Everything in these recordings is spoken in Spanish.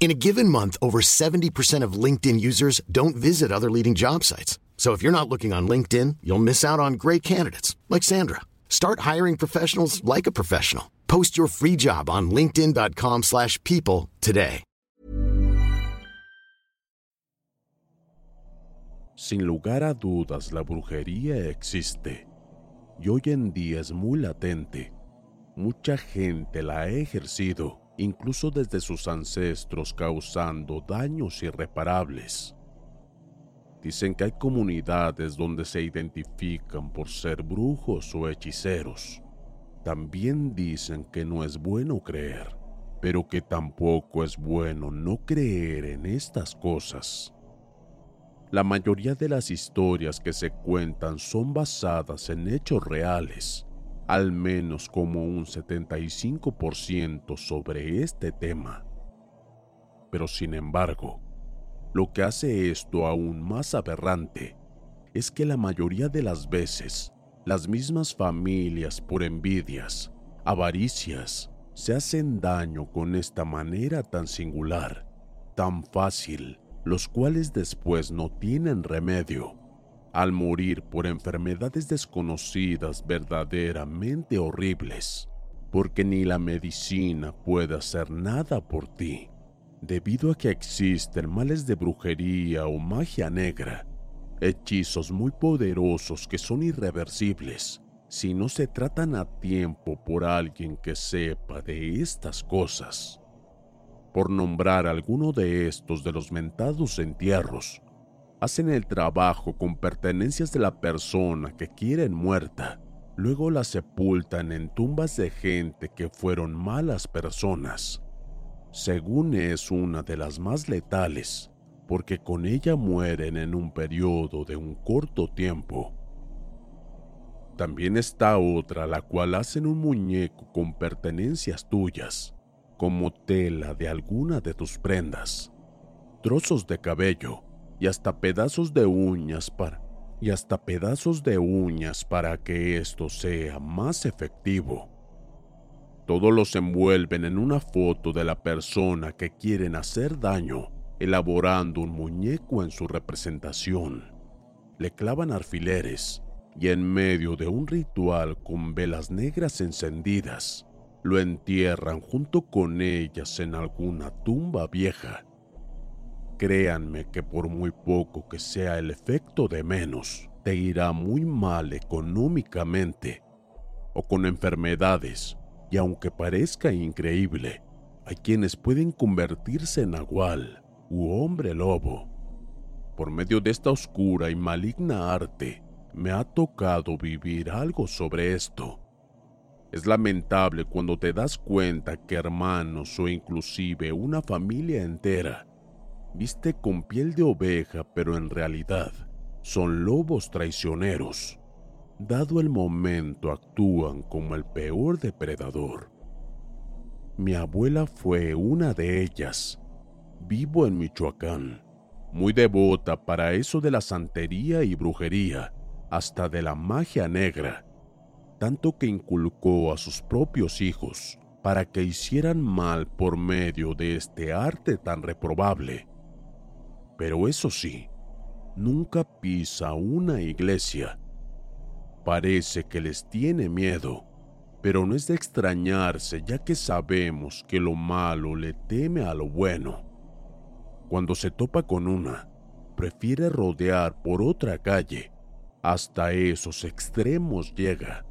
In a given month, over 70% of LinkedIn users don't visit other leading job sites. So if you're not looking on LinkedIn, you'll miss out on great candidates like Sandra. Start hiring professionals like a professional. Post your free job on linkedin.com/people today. Sin lugar a dudas, la brujería existe y hoy en día es muy latente. Mucha gente la ha ejercido, incluso desde sus ancestros, causando daños irreparables. Dicen que hay comunidades donde se identifican por ser brujos o hechiceros. También dicen que no es bueno creer, pero que tampoco es bueno no creer en estas cosas. La mayoría de las historias que se cuentan son basadas en hechos reales, al menos como un 75% sobre este tema. Pero sin embargo, lo que hace esto aún más aberrante es que la mayoría de las veces las mismas familias por envidias, avaricias, se hacen daño con esta manera tan singular, tan fácil, los cuales después no tienen remedio, al morir por enfermedades desconocidas verdaderamente horribles, porque ni la medicina puede hacer nada por ti, debido a que existen males de brujería o magia negra, hechizos muy poderosos que son irreversibles si no se tratan a tiempo por alguien que sepa de estas cosas. Por nombrar alguno de estos de los mentados entierros, hacen el trabajo con pertenencias de la persona que quieren muerta, luego la sepultan en tumbas de gente que fueron malas personas. Según es una de las más letales, porque con ella mueren en un periodo de un corto tiempo. También está otra la cual hacen un muñeco con pertenencias tuyas, como tela de alguna de tus prendas, trozos de cabello y hasta pedazos de uñas para y hasta pedazos de uñas para que esto sea más efectivo. Todos los envuelven en una foto de la persona que quieren hacer daño, elaborando un muñeco en su representación. Le clavan alfileres y en medio de un ritual con velas negras encendidas, lo entierran junto con ellas en alguna tumba vieja. Créanme que por muy poco que sea el efecto de menos, te irá muy mal económicamente o con enfermedades, y aunque parezca increíble, hay quienes pueden convertirse en nahual u hombre lobo. Por medio de esta oscura y maligna arte, me ha tocado vivir algo sobre esto. Es lamentable cuando te das cuenta que hermanos o inclusive una familia entera viste con piel de oveja, pero en realidad son lobos traicioneros. Dado el momento actúan como el peor depredador. Mi abuela fue una de ellas. Vivo en Michoacán, muy devota para eso de la santería y brujería, hasta de la magia negra, tanto que inculcó a sus propios hijos para que hicieran mal por medio de este arte tan reprobable. Pero eso sí, nunca pisa una iglesia. Parece que les tiene miedo, pero no es de extrañarse ya que sabemos que lo malo le teme a lo bueno. Cuando se topa con una, prefiere rodear por otra calle. Hasta esos extremos llega.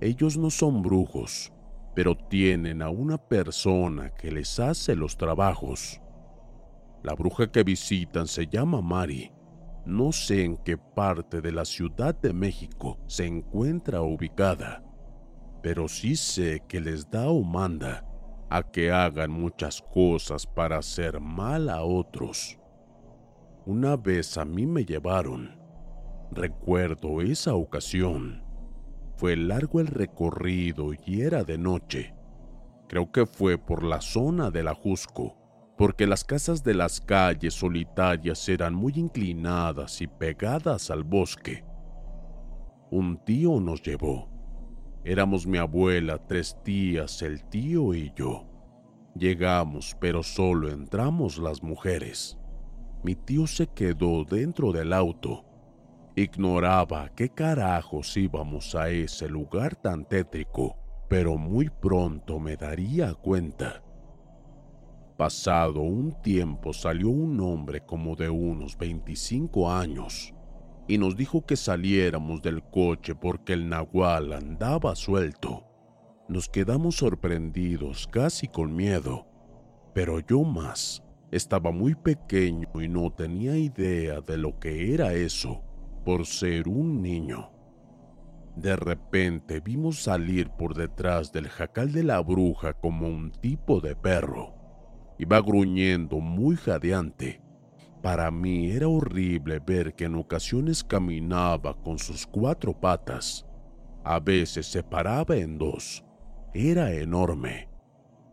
Ellos no son brujos, pero tienen a una persona que les hace los trabajos. La bruja que visitan se llama Mari. No sé en qué parte de la Ciudad de México se encuentra ubicada, pero sí sé que les da o manda a que hagan muchas cosas para hacer mal a otros. Una vez a mí me llevaron. Recuerdo esa ocasión. Fue largo el recorrido y era de noche. Creo que fue por la zona del Ajusco, porque las casas de las calles solitarias eran muy inclinadas y pegadas al bosque. Un tío nos llevó. Éramos mi abuela, tres tías, el tío y yo. Llegamos, pero solo entramos las mujeres. Mi tío se quedó dentro del auto Ignoraba qué carajos íbamos a ese lugar tan tétrico, pero muy pronto me daría cuenta. Pasado un tiempo salió un hombre como de unos 25 años y nos dijo que saliéramos del coche porque el nahual andaba suelto. Nos quedamos sorprendidos, casi con miedo, pero yo más. Estaba muy pequeño y no tenía idea de lo que era eso por ser un niño. De repente vimos salir por detrás del jacal de la bruja como un tipo de perro. Iba gruñendo muy jadeante. Para mí era horrible ver que en ocasiones caminaba con sus cuatro patas. A veces se paraba en dos. Era enorme.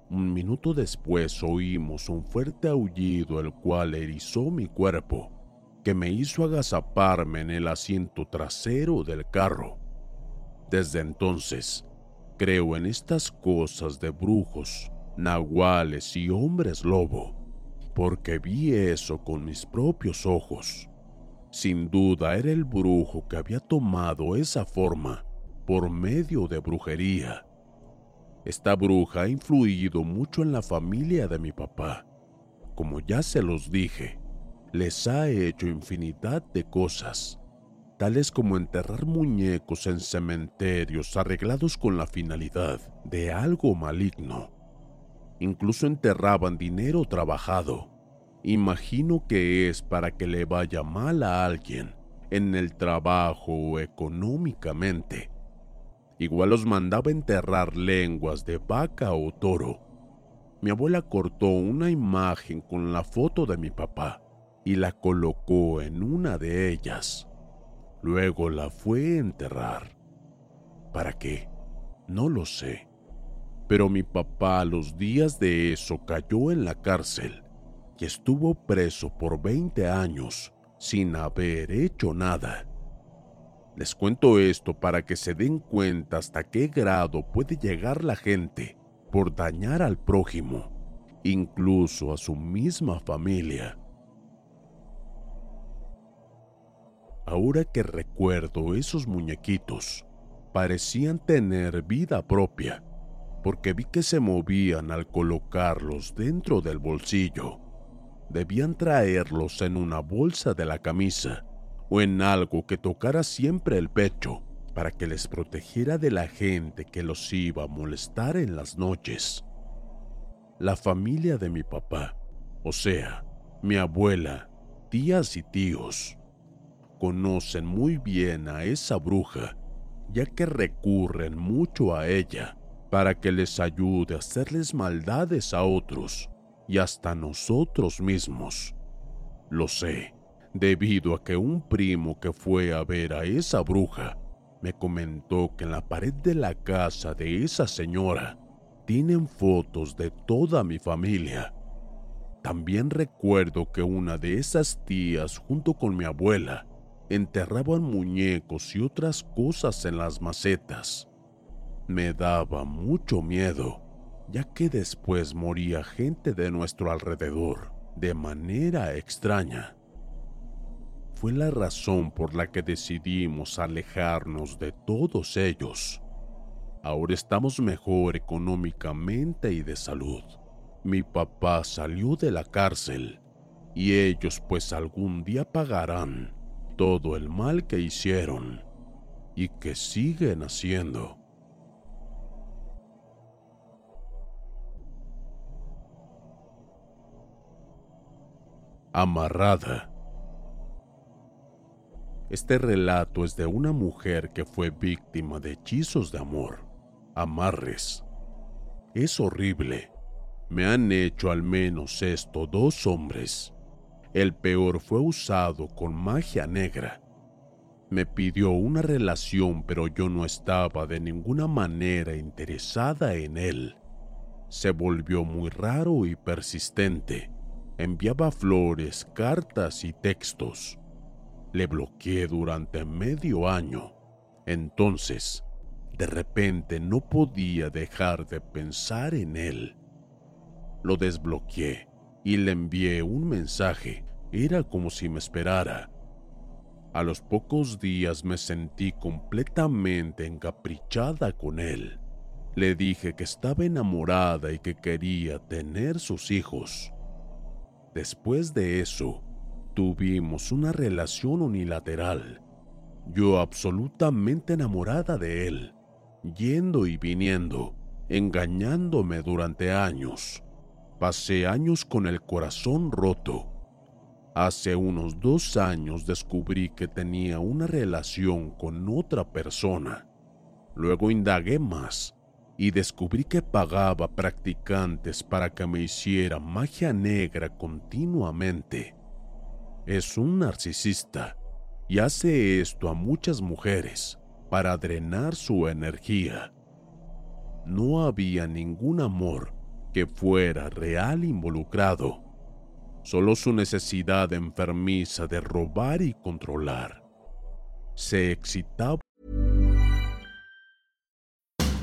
Un minuto después oímos un fuerte aullido el cual erizó mi cuerpo que me hizo agazaparme en el asiento trasero del carro. Desde entonces, creo en estas cosas de brujos, nahuales y hombres lobo, porque vi eso con mis propios ojos. Sin duda era el brujo que había tomado esa forma por medio de brujería. Esta bruja ha influido mucho en la familia de mi papá. Como ya se los dije, les ha hecho infinidad de cosas, tales como enterrar muñecos en cementerios arreglados con la finalidad de algo maligno. Incluso enterraban dinero trabajado. Imagino que es para que le vaya mal a alguien en el trabajo o económicamente. Igual los mandaba enterrar lenguas de vaca o toro. Mi abuela cortó una imagen con la foto de mi papá y la colocó en una de ellas. Luego la fue a enterrar. ¿Para qué? No lo sé. Pero mi papá a los días de eso cayó en la cárcel y estuvo preso por 20 años sin haber hecho nada. Les cuento esto para que se den cuenta hasta qué grado puede llegar la gente por dañar al prójimo, incluso a su misma familia. Ahora que recuerdo esos muñequitos, parecían tener vida propia, porque vi que se movían al colocarlos dentro del bolsillo. Debían traerlos en una bolsa de la camisa o en algo que tocara siempre el pecho para que les protegiera de la gente que los iba a molestar en las noches. La familia de mi papá, o sea, mi abuela, tías y tíos, conocen muy bien a esa bruja, ya que recurren mucho a ella para que les ayude a hacerles maldades a otros y hasta nosotros mismos. Lo sé, debido a que un primo que fue a ver a esa bruja me comentó que en la pared de la casa de esa señora tienen fotos de toda mi familia. También recuerdo que una de esas tías junto con mi abuela enterraban muñecos y otras cosas en las macetas. Me daba mucho miedo, ya que después moría gente de nuestro alrededor de manera extraña. Fue la razón por la que decidimos alejarnos de todos ellos. Ahora estamos mejor económicamente y de salud. Mi papá salió de la cárcel y ellos pues algún día pagarán todo el mal que hicieron y que siguen haciendo. Amarrada. Este relato es de una mujer que fue víctima de hechizos de amor, amarres. Es horrible. Me han hecho al menos esto dos hombres. El peor fue usado con magia negra. Me pidió una relación pero yo no estaba de ninguna manera interesada en él. Se volvió muy raro y persistente enviaba flores, cartas y textos. Le bloqueé durante medio año. Entonces, de repente no podía dejar de pensar en él. Lo desbloqueé y le envié un mensaje. Era como si me esperara. A los pocos días me sentí completamente encaprichada con él. Le dije que estaba enamorada y que quería tener sus hijos. Después de eso, tuvimos una relación unilateral. Yo absolutamente enamorada de él, yendo y viniendo, engañándome durante años. Pasé años con el corazón roto. Hace unos dos años descubrí que tenía una relación con otra persona. Luego indagué más y descubrí que pagaba practicantes para que me hiciera magia negra continuamente. Es un narcisista y hace esto a muchas mujeres para drenar su energía. No había ningún amor que fuera real involucrado, solo su necesidad enfermiza de robar y controlar. Se excitaba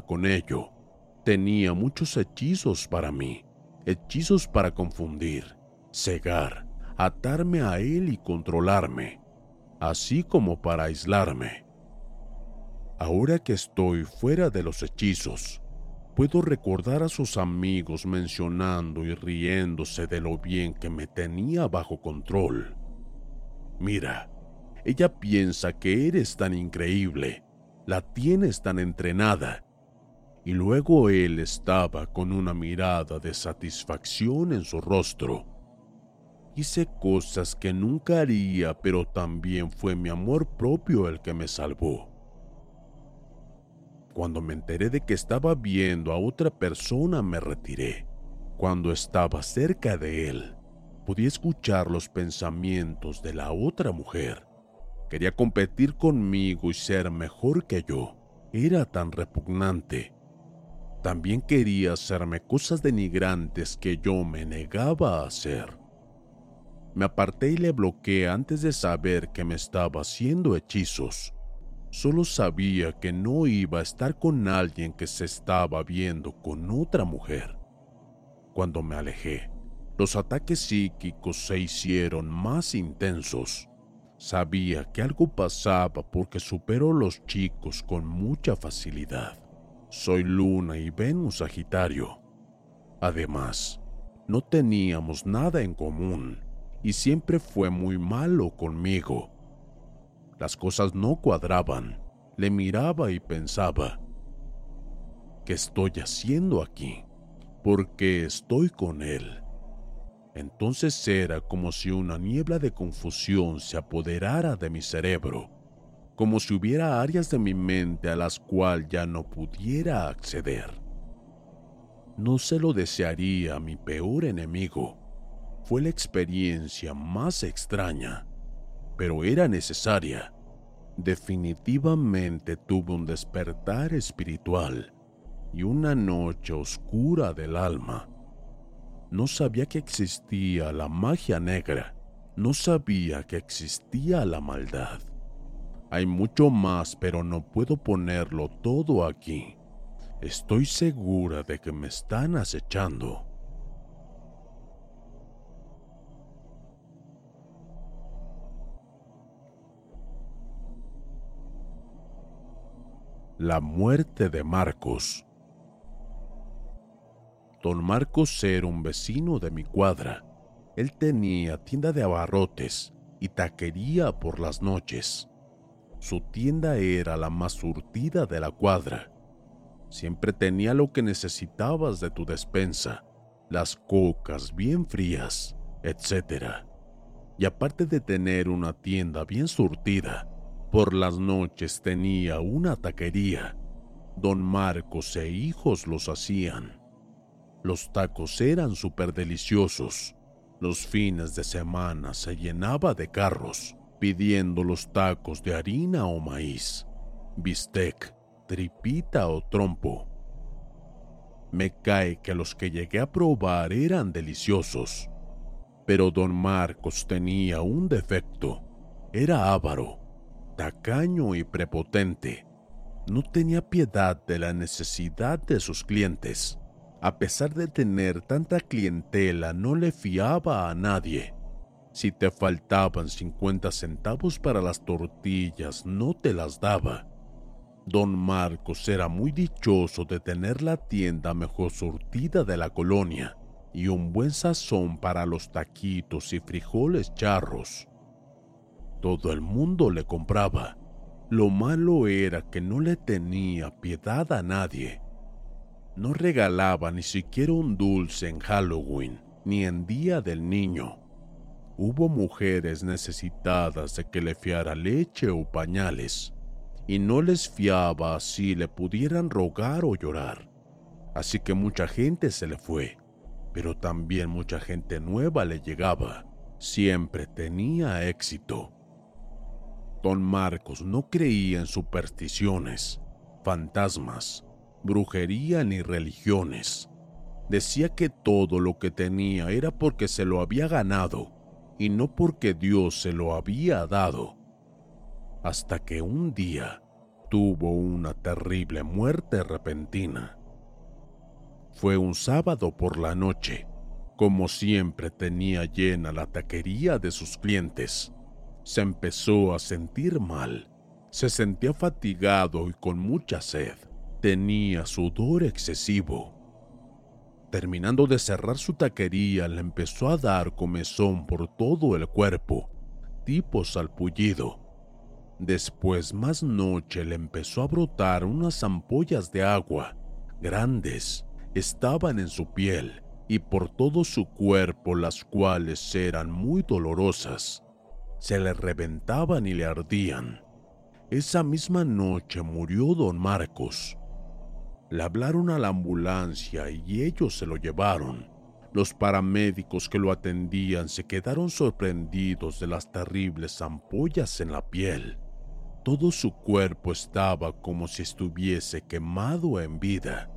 Con ello. Tenía muchos hechizos para mí, hechizos para confundir, cegar, atarme a él y controlarme, así como para aislarme. Ahora que estoy fuera de los hechizos, puedo recordar a sus amigos mencionando y riéndose de lo bien que me tenía bajo control. Mira, ella piensa que eres tan increíble, la tienes tan entrenada y luego él estaba con una mirada de satisfacción en su rostro. Hice cosas que nunca haría, pero también fue mi amor propio el que me salvó. Cuando me enteré de que estaba viendo a otra persona, me retiré. Cuando estaba cerca de él, podía escuchar los pensamientos de la otra mujer. Quería competir conmigo y ser mejor que yo. Era tan repugnante también quería hacerme cosas denigrantes que yo me negaba a hacer. Me aparté y le bloqueé antes de saber que me estaba haciendo hechizos. Solo sabía que no iba a estar con alguien que se estaba viendo con otra mujer. Cuando me alejé, los ataques psíquicos se hicieron más intensos. Sabía que algo pasaba porque supero los chicos con mucha facilidad. Soy Luna y Venus Sagitario. Además, no teníamos nada en común y siempre fue muy malo conmigo. Las cosas no cuadraban. Le miraba y pensaba, ¿qué estoy haciendo aquí? ¿Por qué estoy con él? Entonces era como si una niebla de confusión se apoderara de mi cerebro, como si hubiera áreas de mi mente a las cuales ya no pudiera acceder. No se lo desearía a mi peor enemigo. Fue la experiencia más extraña, pero era necesaria. Definitivamente tuve un despertar espiritual y una noche oscura del alma no sabía que existía la magia negra, no sabía que existía la maldad. Hay mucho más, pero no puedo ponerlo todo aquí. Estoy segura de que me están acechando. La muerte de Marcos. Don Marcos era un vecino de mi cuadra. Él tenía tienda de abarrotes y taquería por las noches. Su tienda era la más surtida de la cuadra. Siempre tenía lo que necesitabas de tu despensa, las cocas bien frías, etc. Y aparte de tener una tienda bien surtida, por las noches tenía una taquería. Don Marcos e hijos los hacían. Los tacos eran súper deliciosos. Los fines de semana se llenaba de carros pidiendo los tacos de harina o maíz, bistec, tripita o trompo. Me cae que los que llegué a probar eran deliciosos, pero don Marcos tenía un defecto. Era avaro, tacaño y prepotente. No tenía piedad de la necesidad de sus clientes a pesar de tener tanta clientela, no le fiaba a nadie. Si te faltaban 50 centavos para las tortillas, no te las daba. Don Marcos era muy dichoso de tener la tienda mejor surtida de la colonia y un buen sazón para los taquitos y frijoles charros. Todo el mundo le compraba. Lo malo era que no le tenía piedad a nadie no regalaba ni siquiera un dulce en Halloween ni en Día del Niño. Hubo mujeres necesitadas de que le fiara leche o pañales, y no les fiaba si le pudieran rogar o llorar. Así que mucha gente se le fue, pero también mucha gente nueva le llegaba. Siempre tenía éxito. Don Marcos no creía en supersticiones, fantasmas brujería ni religiones. Decía que todo lo que tenía era porque se lo había ganado y no porque Dios se lo había dado. Hasta que un día tuvo una terrible muerte repentina. Fue un sábado por la noche. Como siempre tenía llena la taquería de sus clientes. Se empezó a sentir mal. Se sentía fatigado y con mucha sed. Tenía sudor excesivo. Terminando de cerrar su taquería, le empezó a dar comezón por todo el cuerpo, tipo salpullido. Después, más noche, le empezó a brotar unas ampollas de agua, grandes, estaban en su piel y por todo su cuerpo, las cuales eran muy dolorosas. Se le reventaban y le ardían. Esa misma noche murió don Marcos. Le hablaron a la ambulancia y ellos se lo llevaron. Los paramédicos que lo atendían se quedaron sorprendidos de las terribles ampollas en la piel. Todo su cuerpo estaba como si estuviese quemado en vida.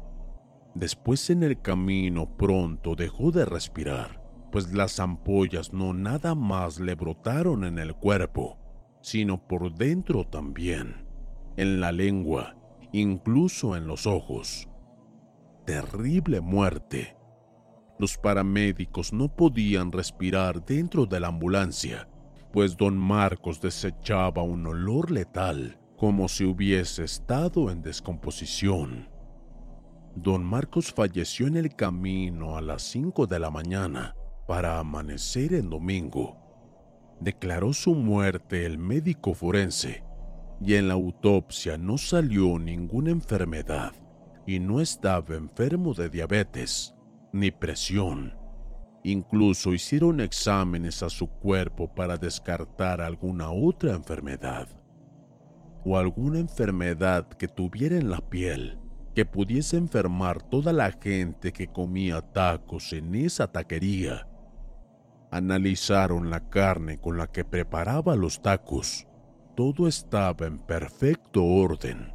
Después en el camino pronto dejó de respirar, pues las ampollas no nada más le brotaron en el cuerpo, sino por dentro también, en la lengua incluso en los ojos. Terrible muerte. Los paramédicos no podían respirar dentro de la ambulancia, pues don Marcos desechaba un olor letal como si hubiese estado en descomposición. Don Marcos falleció en el camino a las 5 de la mañana para amanecer en domingo. Declaró su muerte el médico forense y en la autopsia no salió ninguna enfermedad y no estaba enfermo de diabetes ni presión. Incluso hicieron exámenes a su cuerpo para descartar alguna otra enfermedad o alguna enfermedad que tuviera en la piel que pudiese enfermar toda la gente que comía tacos en esa taquería. Analizaron la carne con la que preparaba los tacos. Todo estaba en perfecto orden,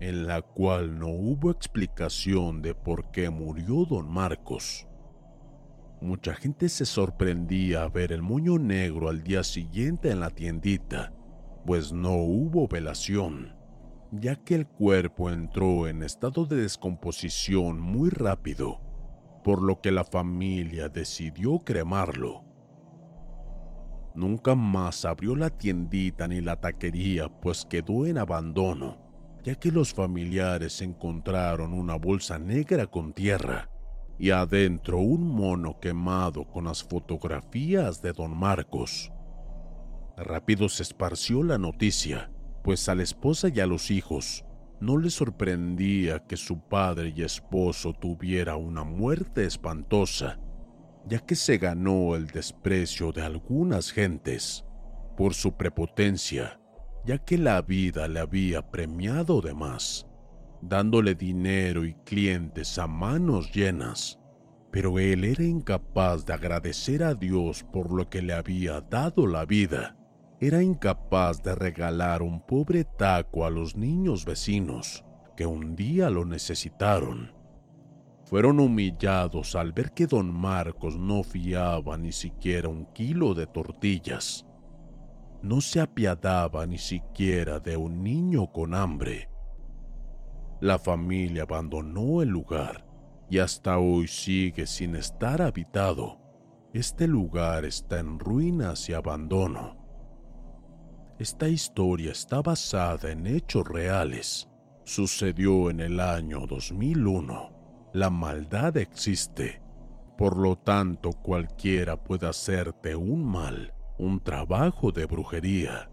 en la cual no hubo explicación de por qué murió don Marcos. Mucha gente se sorprendía a ver el moño negro al día siguiente en la tiendita, pues no hubo velación ya que el cuerpo entró en estado de descomposición muy rápido, por lo que la familia decidió cremarlo. Nunca más abrió la tiendita ni la taquería, pues quedó en abandono, ya que los familiares encontraron una bolsa negra con tierra y adentro un mono quemado con las fotografías de don Marcos. Rápido se esparció la noticia pues a la esposa y a los hijos no les sorprendía que su padre y esposo tuviera una muerte espantosa, ya que se ganó el desprecio de algunas gentes por su prepotencia, ya que la vida le había premiado de más, dándole dinero y clientes a manos llenas. Pero él era incapaz de agradecer a Dios por lo que le había dado la vida era incapaz de regalar un pobre taco a los niños vecinos que un día lo necesitaron. Fueron humillados al ver que don Marcos no fiaba ni siquiera un kilo de tortillas. No se apiadaba ni siquiera de un niño con hambre. La familia abandonó el lugar y hasta hoy sigue sin estar habitado. Este lugar está en ruinas y abandono. Esta historia está basada en hechos reales. Sucedió en el año 2001. La maldad existe. Por lo tanto, cualquiera puede hacerte un mal, un trabajo de brujería.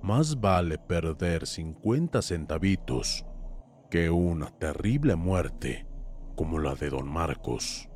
Más vale perder 50 centavitos que una terrible muerte como la de don Marcos.